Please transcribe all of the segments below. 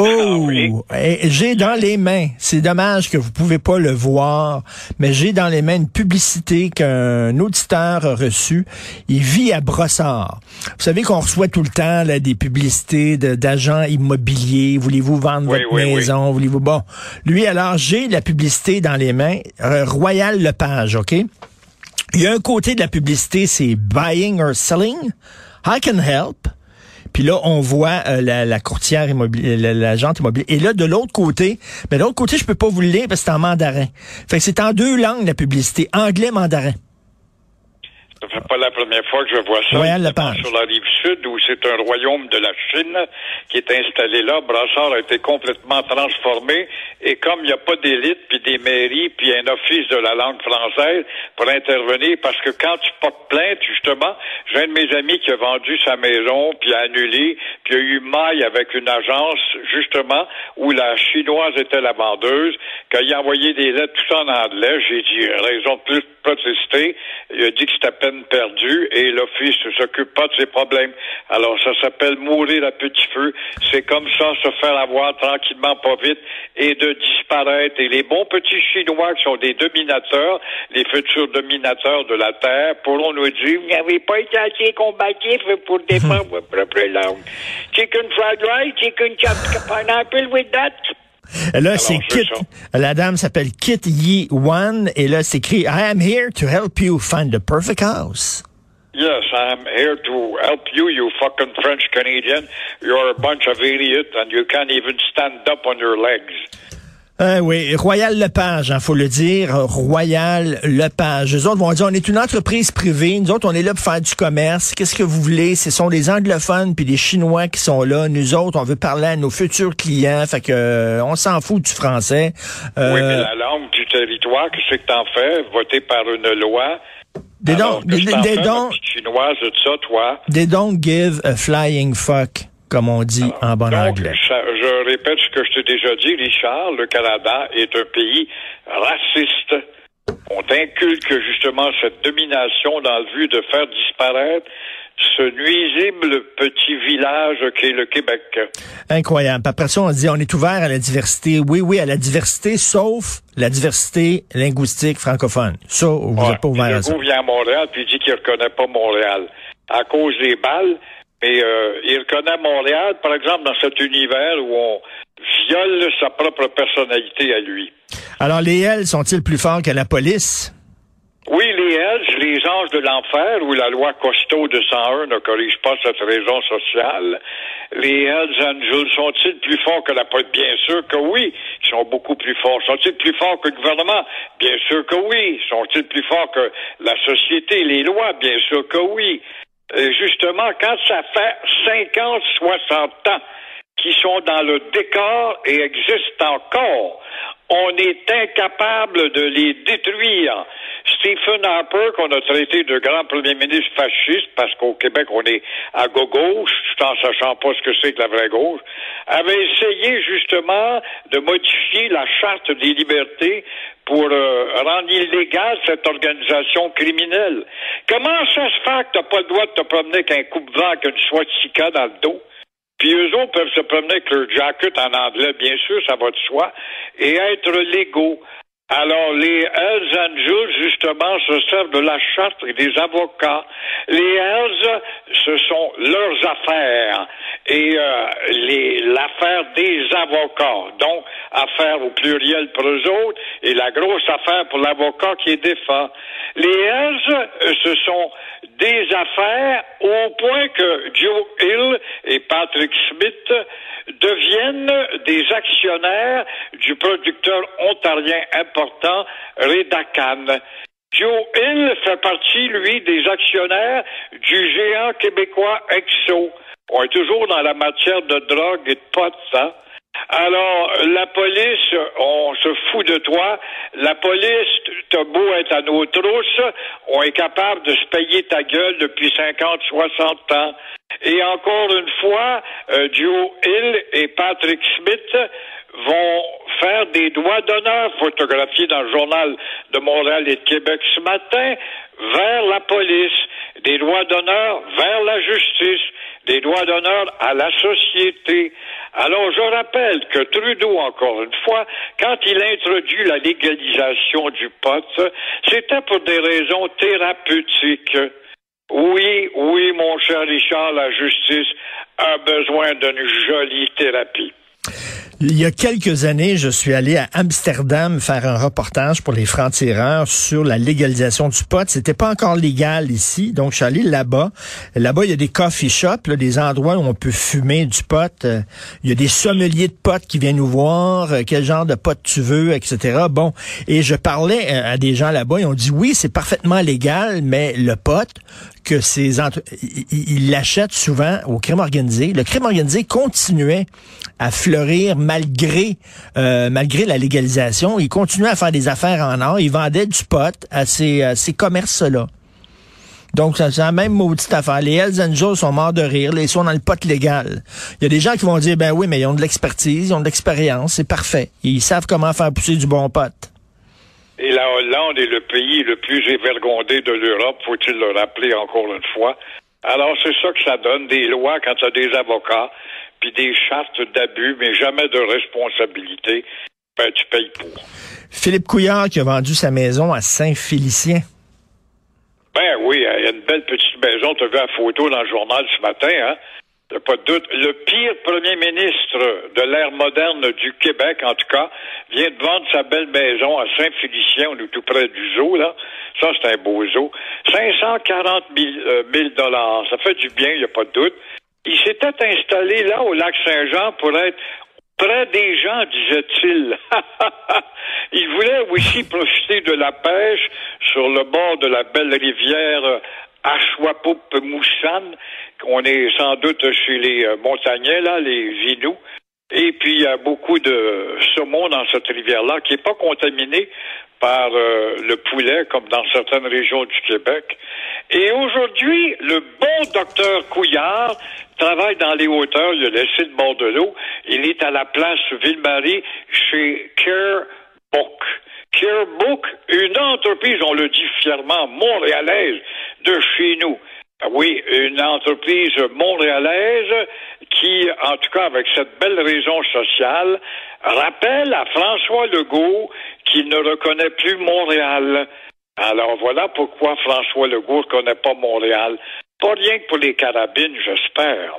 Oh, oui? eh, j'ai dans les mains, c'est dommage que vous pouvez pas le voir, mais j'ai dans les mains une publicité qu'un auditeur a reçue. Il vit à Brossard. Vous savez qu'on reçoit tout le temps là, des publicités de- d'agents immobiliers. Voulez-vous vendre Oui, votre oui. maison? Voulez-vous... Bon, lui, alors, j'ai la publicité dans les mains. Euh, Royal Lepage, OK? Il y a un côté de la publicité, c'est buying or selling. I can help. Puis là, on voit euh, la, la courtière immobilière, la- l'agente immobilière. Et là, de l'autre côté, mais de l'autre côté, je peux pas vous le lire parce que c'est en mandarin. Fait que c'est en deux langues, la publicité. Anglais, mandarin. Ça fait pas la première fois que je vois ça. Royal évidemment, Lepage. Sur la rive sud, où c'est un royaume de la Chine qui est installé là, Brassard a été complètement transformé. Et comme il n'y a pas d'élite, puis des mairies, puis un office de la langue française pour intervenir, parce que quand tu portes plainte, justement, j'ai un de mes amis qui a vendu sa maison, puis a annulé, puis a eu maille avec une agence, justement, où la chinoise était la vendeuse. Il a envoyé des lettres tout en anglais, j'ai dit, raison de plus protester. Il a dit que c'était peine perdue et l'Office ne s'occupe pas de ses problèmes. Alors, ça s'appelle mourir à petit feu. C'est comme ça, se faire avoir tranquillement, pas vite, et de disparaître. Et les bons petits Chinois qui sont des dominateurs, les futurs dominateurs de la Terre, pourront nous dire, vous n'avez pas été assez combatif pour défendre votre propre langue. Chicken fried rice, chicken chopped pineapple with that. Là, c'est Kit. La dame s'appelle Kit Yi Wan. Et là, c'est écrit I am here to help you find the perfect house. Yes, I'm here to help you, you fucking French Canadian. You're a bunch of idiots and you can't even stand up on your legs. Euh, oui, Royal Lepage, hein, faut le dire. Royal Lepage. Les autres vont dire, on est une entreprise privée. Nous autres, on est là pour faire du commerce. Qu'est-ce que vous voulez? Ce sont des anglophones puis des Chinois qui sont là. Nous autres, on veut parler à nos futurs clients. Fait que, euh, on s'en fout du français. Euh, Oui, mais la langue du territoire, qu'est-ce que t'en fais? Voté par une loi. don't, they, que t'en they fais, don't, chinoise de ça, toi? they don't give a flying fuck, comme on dit en bon Donc, anglais. ça- je répète ce que je t'ai déjà dit, Richard, le Canada est un pays raciste. On inculque justement cette domination dans le but de faire disparaître ce nuisible petit village qu'est le Québec. Incroyable. Après ça, on dit on est ouvert à la diversité. Oui, oui, à la diversité, sauf la diversité linguistique francophone. Ça, vous n'êtes Ouais. pas ouvert à ça. Legault vient à Montréal puis il dit qu'il reconnaît pas Montréal à cause des balles, mais euh, il reconnaît Montréal, par exemple, dans cet univers où on viole sa propre personnalité à lui. Alors, les L sont-ils plus forts que la police? Oui, les Hells, les anges de l'enfer, où la loi Costaud de 101 ne corrige pas cette raison sociale. Les Hells Angels sont-ils plus forts que la police? Bien sûr que oui, ils sont beaucoup plus forts. Sont-ils plus forts que le gouvernement? Bien sûr que oui. Sont-ils plus forts que la société, les lois? Bien sûr que oui. Et justement, quand ça fait 50, 60 ans qui sont dans le décor et existent encore, on est incapable de les détruire. Stephen Harper, qu'on a traité de grand premier ministre fasciste, parce qu'au Québec, on est à gauche, tout en sachant pas ce que c'est que la vraie gauche, avait essayé justement de modifier la charte des libertés pour euh, rendre illégale cette organisation criminelle. Comment ça se fait que t'as pas le droit de te promener avec un coupe-vent avec une swastika dans le dos? Puis eux autres peuvent se promener avec leur jacket en anglais, bien sûr, ça va de soi, et être légaux. Alors, les Hells Angels, justement, se servent de la charte et des avocats. Les Hells, ce sont leurs affaires et euh, les- l'affaire des avocats. Donc, affaire au pluriel pour eux autres et la grosse affaire pour l'avocat qui est défend. Les Hells, euh, ce sont des affaires au point que Joe Hill et Patrick Smith deviennent des actionnaires du producteur ontarien important Redacan. Joe Hill fait partie, lui, des actionnaires du géant québécois Exo. On est toujours dans la matière de drogue et de potes, hein? Alors, la police, on se fout de toi. La police, t'as beau être à nos trousses, on est capable de se payer ta gueule depuis 50, 60 ans. Et encore une fois, euh, Joe Hill et Patrick Smith vont faire des doigts d'honneur photographiés dans le journal de Montréal et de Québec ce matin vers la police, des doigts d'honneur vers la justice, des doigts d'honneur à la société. Alors, je rappelle que Trudeau, encore une fois, quand il introduit la légalisation du pot, c'était pour des raisons thérapeutiques. Oui, oui, mon cher Richard, la justice a besoin d'une jolie thérapie. Il y a quelques années, je suis allé à Amsterdam faire un reportage pour les francs-tireurs sur la légalisation du pot. C'était pas encore légal ici, donc je suis allé là-bas. Là-bas, il y a des coffee shops, là, des endroits où on peut fumer du pot. Euh, il y a des sommeliers de pot qui viennent nous voir, euh, quel genre de pot tu veux, etc. Bon, et je parlais euh, à des gens là-bas, ils ont dit oui, c'est parfaitement légal, mais le pot, que ces ils l'achètent souvent au crime organisé. Le crime organisé continuait à fleurir malgré euh, malgré la légalisation. Il continuait à faire des affaires en or. Il vendait du pot à ces, ces commerces-là. Donc, c'est la même maudite affaire. Les Hells Angels sont morts de rire. Ils sont dans le pot légal. Il y a des gens qui vont dire, ben oui, mais ils ont de l'expertise, ils ont de l'expérience, c'est parfait. Ils savent comment faire pousser du bon pot. Et la Hollande est le pays le plus évergondé de l'Europe, faut-il le rappeler encore une fois. Alors, c'est ça que ça donne, des lois quand tu as des avocats, puis des chartes d'abus, mais jamais de responsabilité. Ben, tu payes pour. Philippe Couillard qui a vendu sa maison à Saint-Félicien. Ben oui, il y a une belle petite maison. Tu as vu la photo dans le journal ce matin, hein? Pas de doute. Le pire premier ministre de l'ère moderne du Québec, en tout cas, vient de vendre sa belle maison à Saint-Félicien, on est tout près du zoo, là. Ça, c'est un beau zoo. 540 000 euh, dollars. Ça fait du bien, il n'y a pas de doute. Il s'était installé là, au lac Saint-Jean, pour être près des gens, disait-il. il voulait aussi profiter de la pêche sur le bord de la belle rivière Ashwapoup-Moussan, on est sans doute chez les euh, montagnais, là, les Vinous. Et puis, il y a beaucoup de saumon dans cette rivière-là qui n'est pas contaminée par euh, le poulet, comme dans certaines régions du Québec. Et aujourd'hui, le bon docteur Couillard travaille dans les hauteurs, il a laissé le bord de l'eau. Il est à la place Ville-Marie chez Care Book. Care Book, une entreprise, on le dit fièrement, montréalaise de chez nous. Oui, une entreprise montréalaise qui, en tout cas avec cette belle raison sociale, rappelle à François Legault qu'il ne reconnaît plus Montréal. Alors voilà pourquoi François Legault ne reconnaît pas Montréal. Pas rien que pour les carabines, j'espère.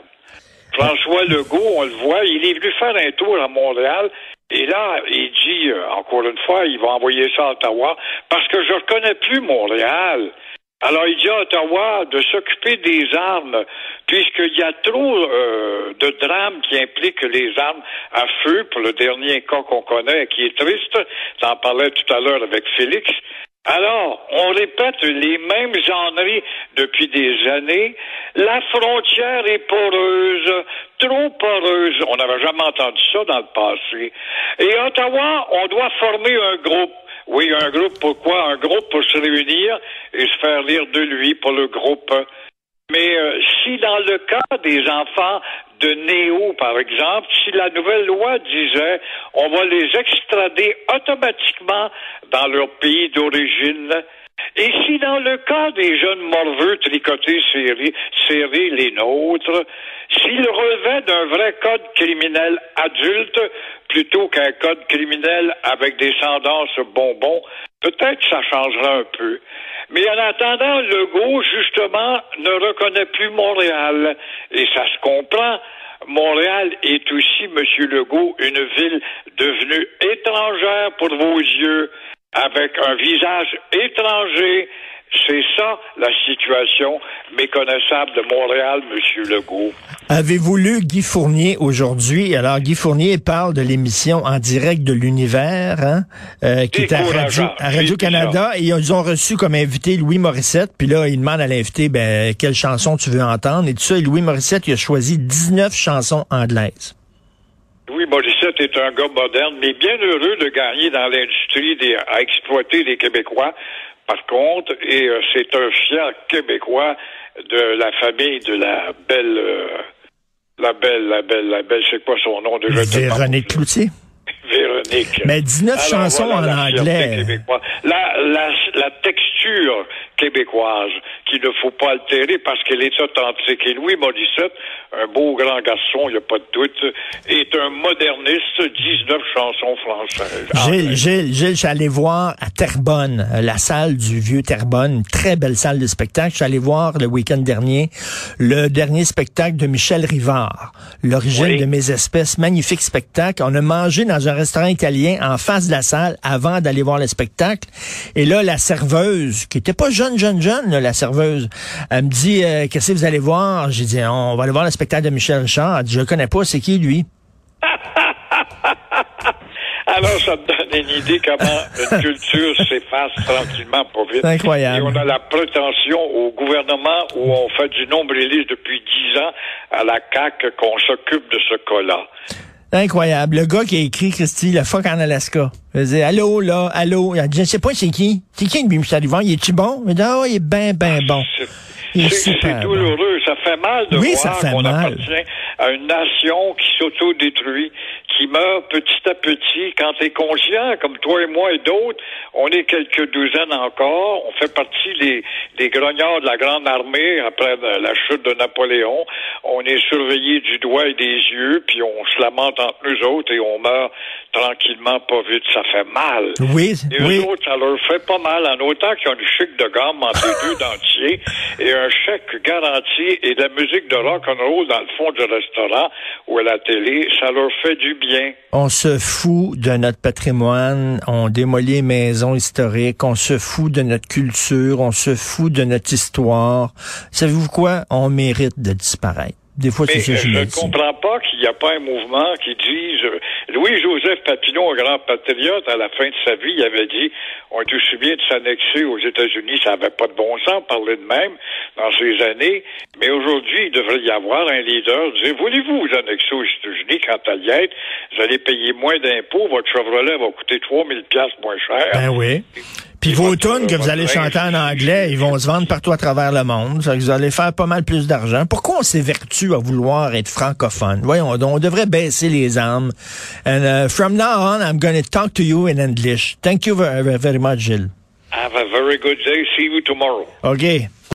François Legault, on le voit, il est venu faire un tour à Montréal et là, il dit, euh, encore une fois, il va envoyer ça à Ottawa parce que je ne reconnais plus Montréal. Alors, il dit à Ottawa de s'occuper des armes, puisqu'il y a trop euh, de drames qui impliquent les armes à feu, pour le dernier cas qu'on connaît, qui est triste, j'en parlais tout à l'heure avec Félix. Alors, on répète les mêmes enneries depuis des années. La frontière est poreuse, trop poreuse. On n'avait jamais entendu ça dans le passé. Et Ottawa, on doit former un groupe. Oui, un groupe, pourquoi? Un groupe pour se réunir et se faire lire de lui pour le groupe. Mais euh, si dans le cas des enfants de Néo, par exemple, si la nouvelle loi disait on va les extrader automatiquement dans leur pays d'origine, et si dans le cas des jeunes morveux tricotés serrés, serrés les nôtres, s'ils relevaient d'un vrai code criminel adulte plutôt qu'un code criminel avec des tendances bonbons, peut-être ça changerait un peu. Mais en attendant, Legault, justement, ne reconnaît plus Montréal. Et ça se comprend. Montréal est aussi, Monsieur Legault, une ville devenue étrangère pour vos yeux, avec un visage étranger, c'est ça la situation méconnaissable de Montréal, Monsieur Legault. Avez-vous lu Guy Fournier aujourd'hui? Alors, Guy Fournier parle de l'émission en direct de l'univers, hein, euh, qui est à Radio-Canada. et ils ont reçu comme invité Louis Morissette. Puis là, il demande à l'invité, ben, quelle chanson tu veux entendre? Et tout ça, et Louis Morissette, il a choisi 19 chansons anglaises. Louis Morissette est un gars moderne, mais bien heureux de gagner dans l'industrie à exploiter les Québécois par contre, et euh, c'est un fier Québécois, de la famille de la belle, euh, la belle, la belle, la belle, c'est quoi son nom déjà? Véronique Cloutier. Mais 19 Alors, chansons voilà en anglais. La, la, la texture québécoise qu'il ne faut pas altérer parce qu'elle est authentique. Et Louis Morissette, un beau grand garçon, il n'y a pas de doute, est un moderniste, 19 chansons françaises. Ah, Gilles, Gilles, Gilles, suis allé voir à Terrebonne, euh, la salle du vieux Terrebonne, une très belle salle de spectacle. Allé voir le week-end dernier le dernier spectacle de Michel Rivard, L'origine Oui. de mes espèces, magnifique spectacle. On a mangé dans un restaurant italien en face de la salle avant d'aller voir le spectacle. Et là, la serveuse, qui était pas jeune, jeune, jeune, là, la serveuse, elle me dit, euh, qu'est-ce que vous allez voir? J'ai dit, on va aller voir le spectacle de Michel Richard. Elle dit, je le connais pas, c'est qui lui? Alors, ça te donne une idée comment une culture s'efface tranquillement, pas vite. C'est incroyable. Et on a la prétention au gouvernement où on fait du nombrilisme depuis dix ans à la CAQ qu'on s'occupe de ce cas-là. Incroyable. Le gars qui a écrit, Christy, le fuck en Alaska. Il dit, allô, là, allô. Il a dit, je sais pas c'est qui. C'est qui, lui, Michel Rivard? Il est-tu bon? Il dit, ah, il est ben, ben bon. C'est- c'est bon. douloureux. Ça fait mal de Oui, ça voir fait qu'on mal. appartient à une nation qui s'autodétruit, qui meurt petit à petit. Quand tu es conscient, comme toi et moi et d'autres, on est quelques douzaines encore. On fait partie des, des grognards de la Grande Armée après la chute de Napoléon. On est surveillés du doigt et des yeux, puis on se lamente entre nous autres et on meurt tranquillement, pas vite. Ça fait mal. Oui, Et oui. eux autres, ça leur fait pas mal, en autant qu'ils ont une chic de gamme entre les deux dentiers et un chèque garanti et de la musique de rock and roll dans le fond du restaurant ou à la télé, ça leur fait du bien. On se fout de notre patrimoine, on démolit les maisons historiques, on se fout de notre culture, on se fout de notre histoire. Savez-vous quoi? On mérite de disparaître. Des fois, c'est que je je me ne dis. comprends pas qu'il n'y a pas un mouvement qui dise... Louis-Joseph Papineau, un grand patriote, à la fin de sa vie, il avait dit on est aussi bien de s'annexer aux États-Unis, ça n'avait pas de bon sens, parler de même dans ces années. Mais aujourd'hui, il devrait y avoir un leader dire voulez-vous vous annexer aux États-Unis quand à y Vous allez payer moins d'impôts, votre Chevrolet va coûter 3000 pièces moins cher. Ben oui. Puis vos tunes que vous allez chanter en anglais, ils vont se vendre partout à travers le monde. Ça vous allez faire pas mal plus d'argent. Pourquoi on s'évertue à vouloir être francophone? Voyons, donc, on devrait baisser les armes. And uh, from now on, I'm going to talk to you in English. Thank you very, very much, Gilles. Have a very good day. See you tomorrow. OK.